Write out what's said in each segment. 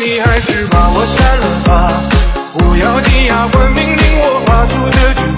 你还是把我删了吧，不要紧牙，关命令我发出这句。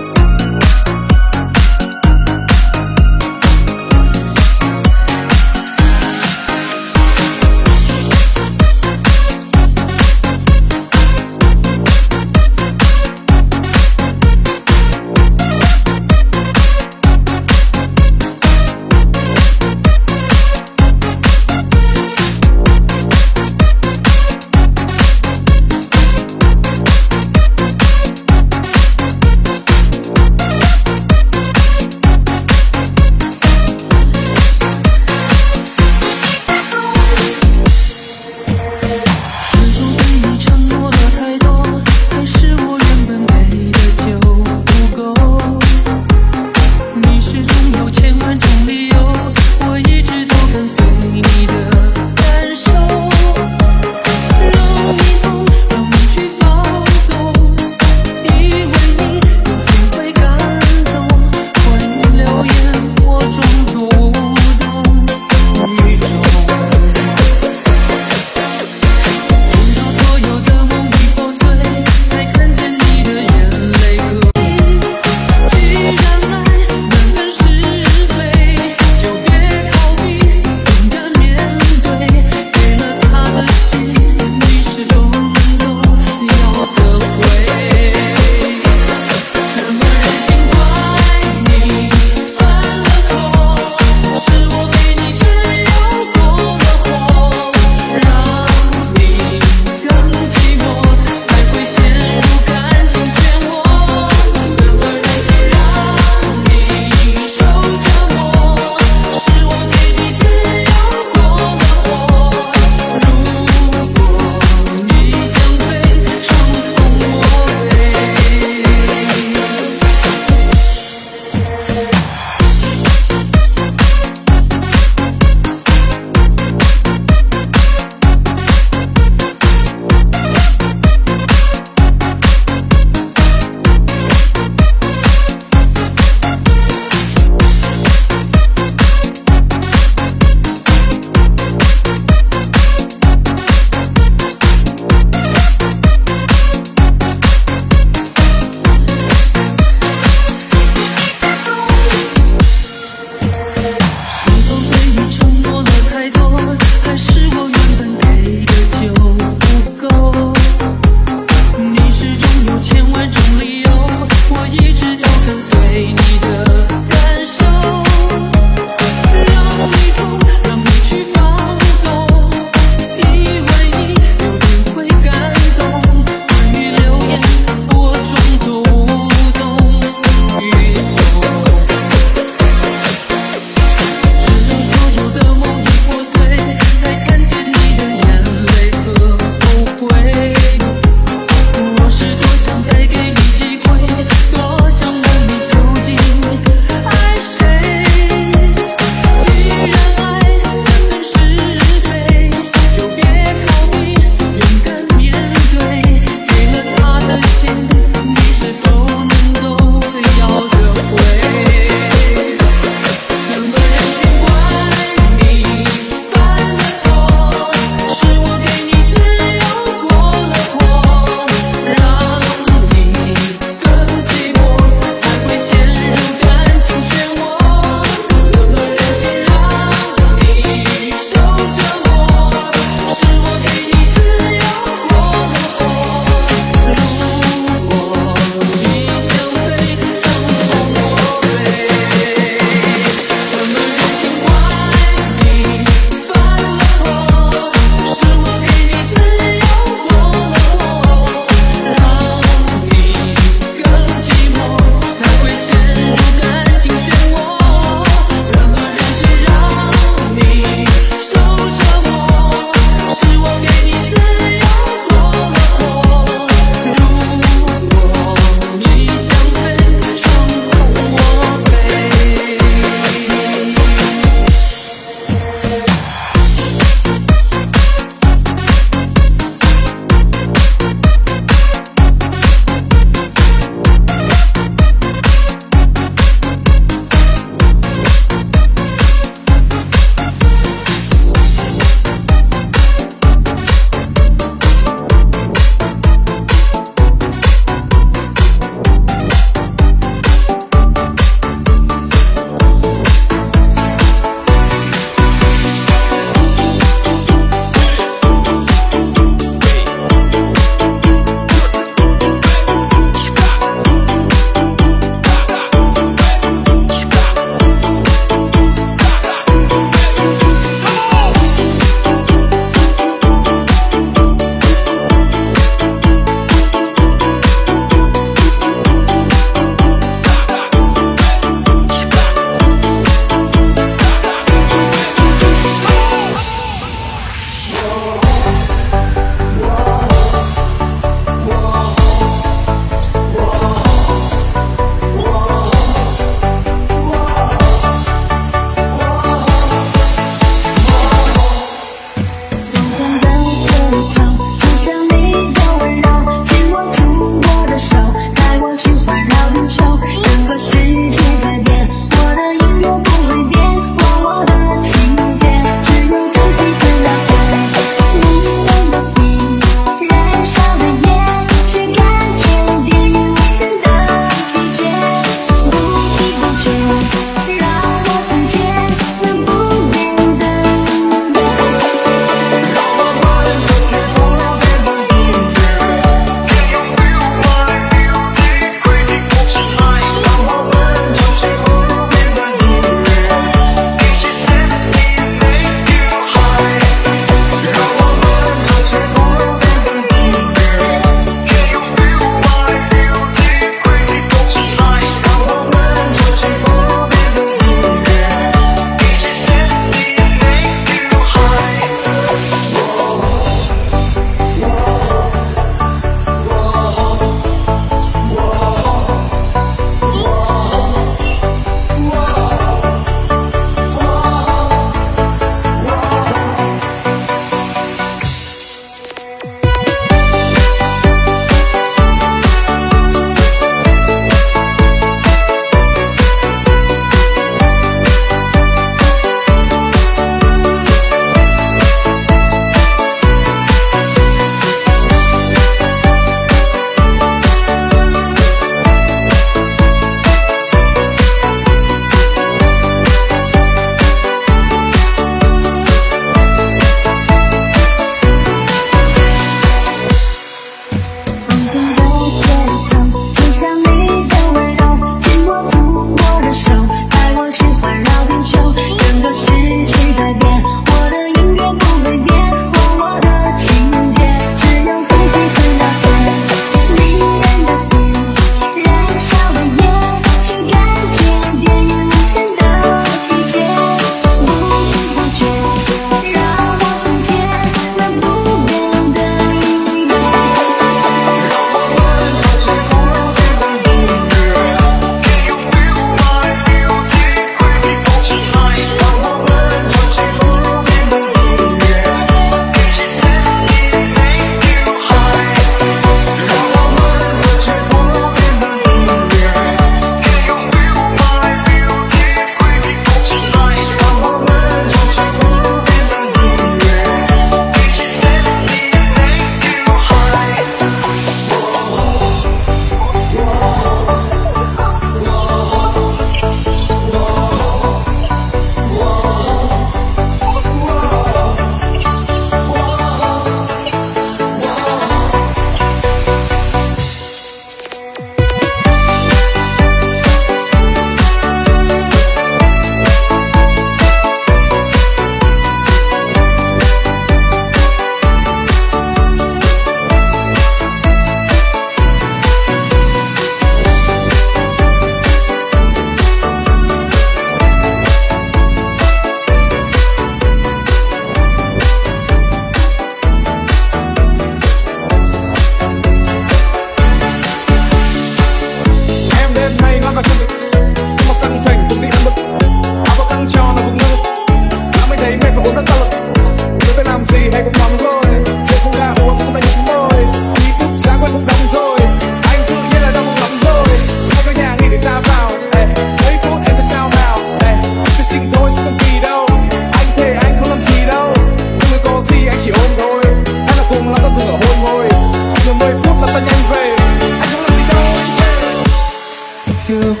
克服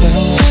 障。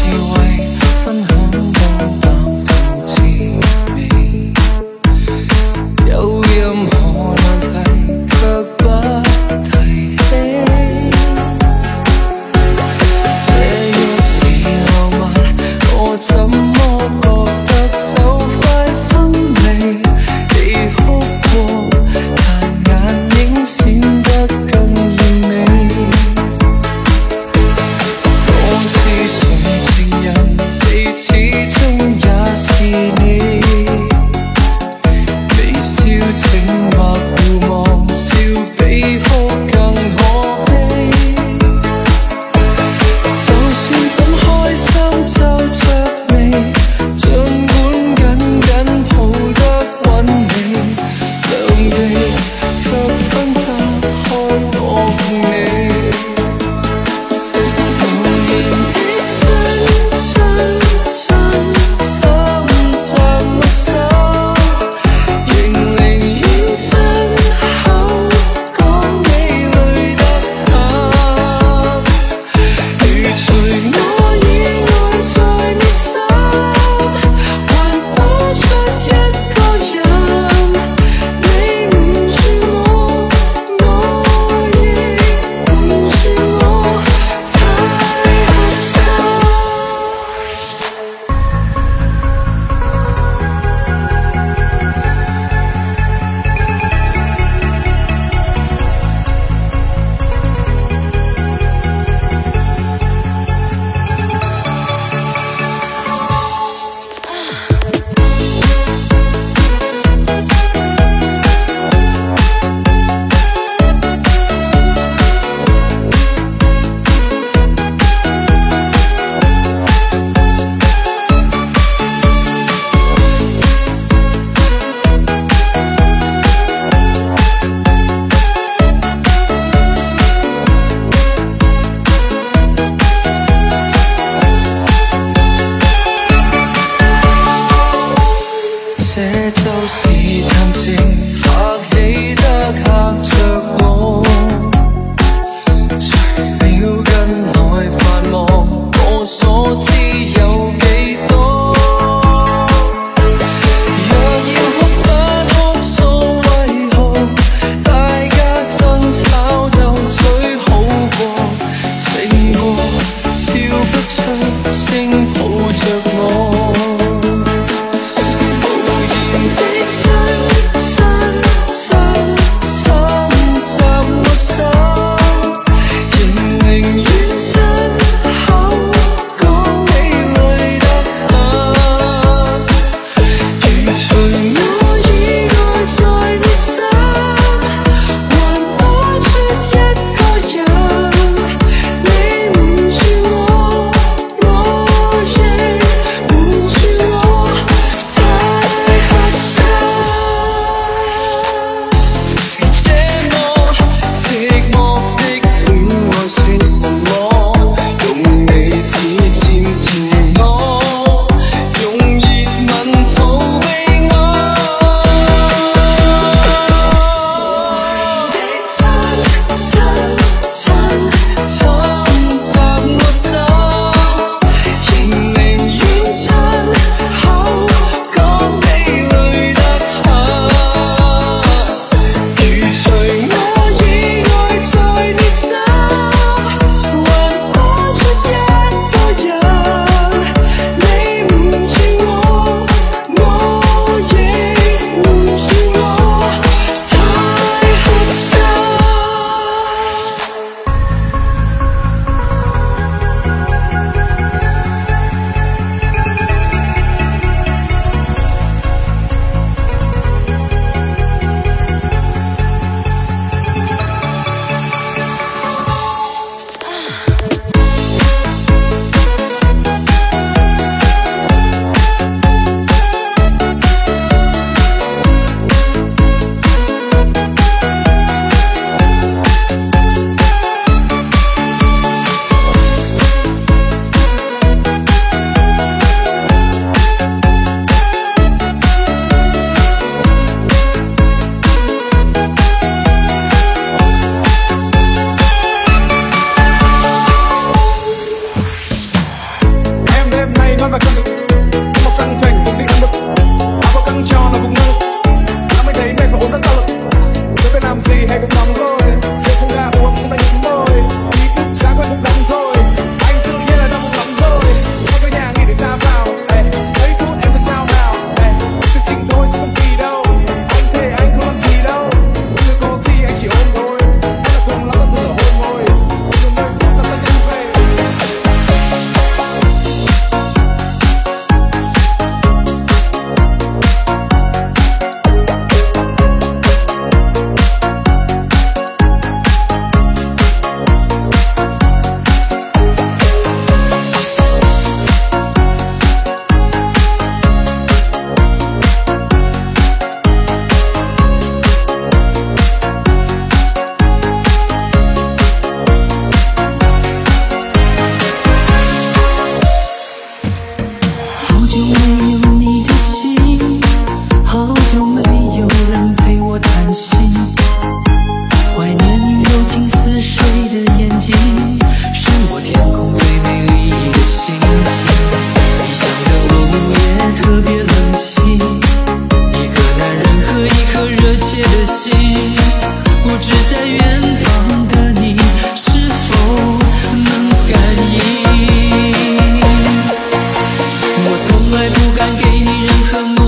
给你任何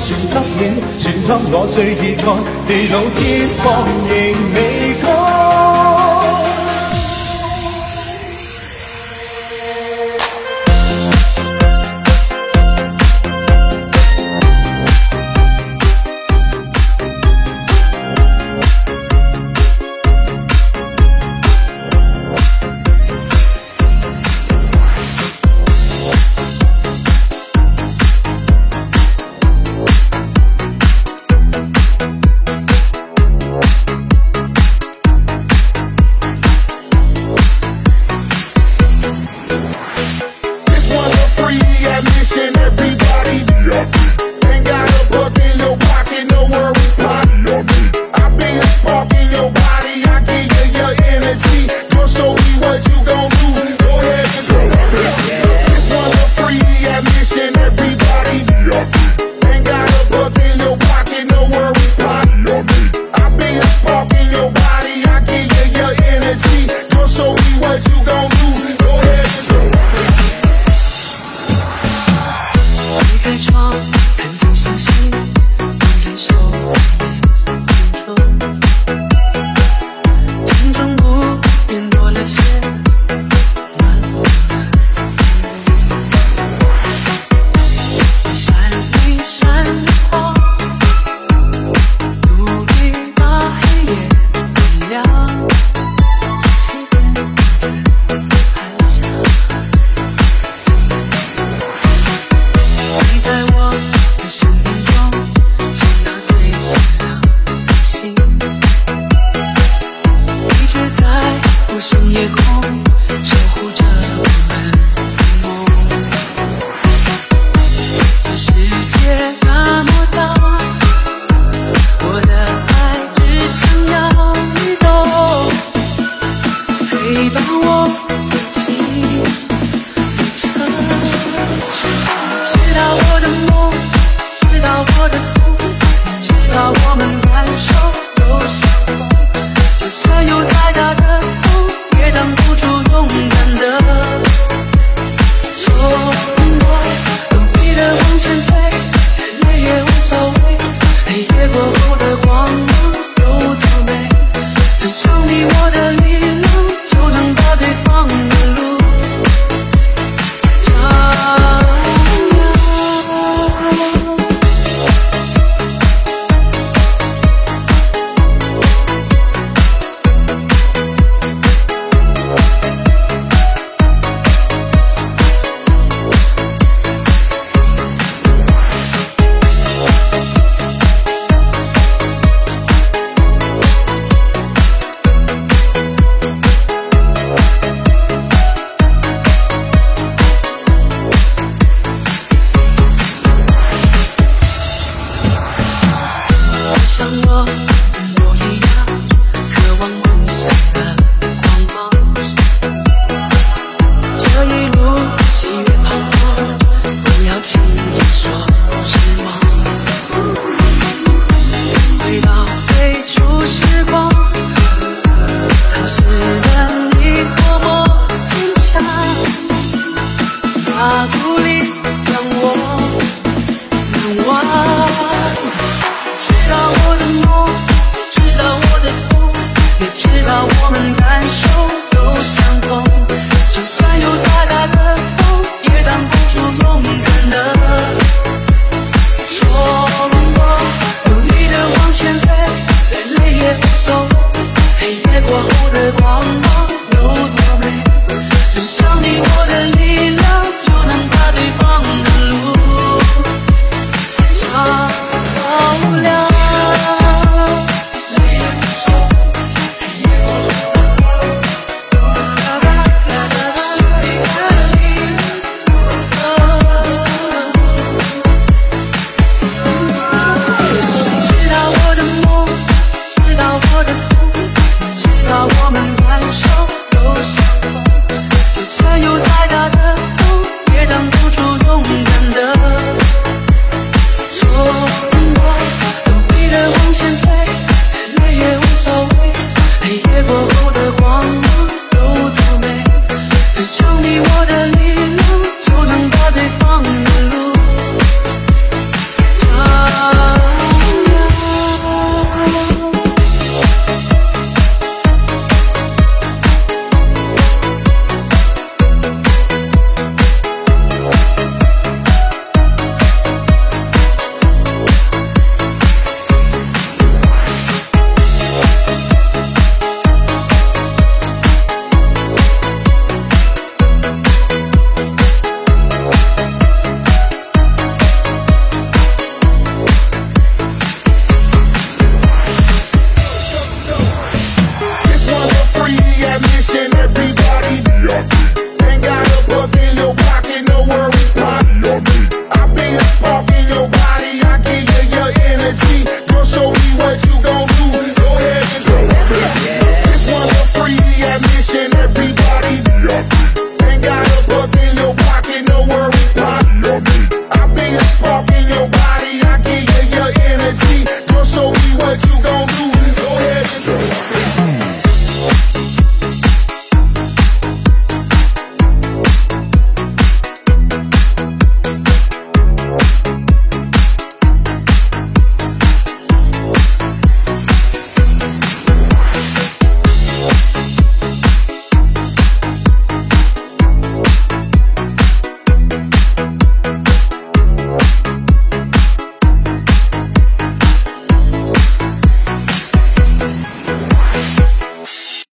全给你全给我最热爱。地老天荒仍未改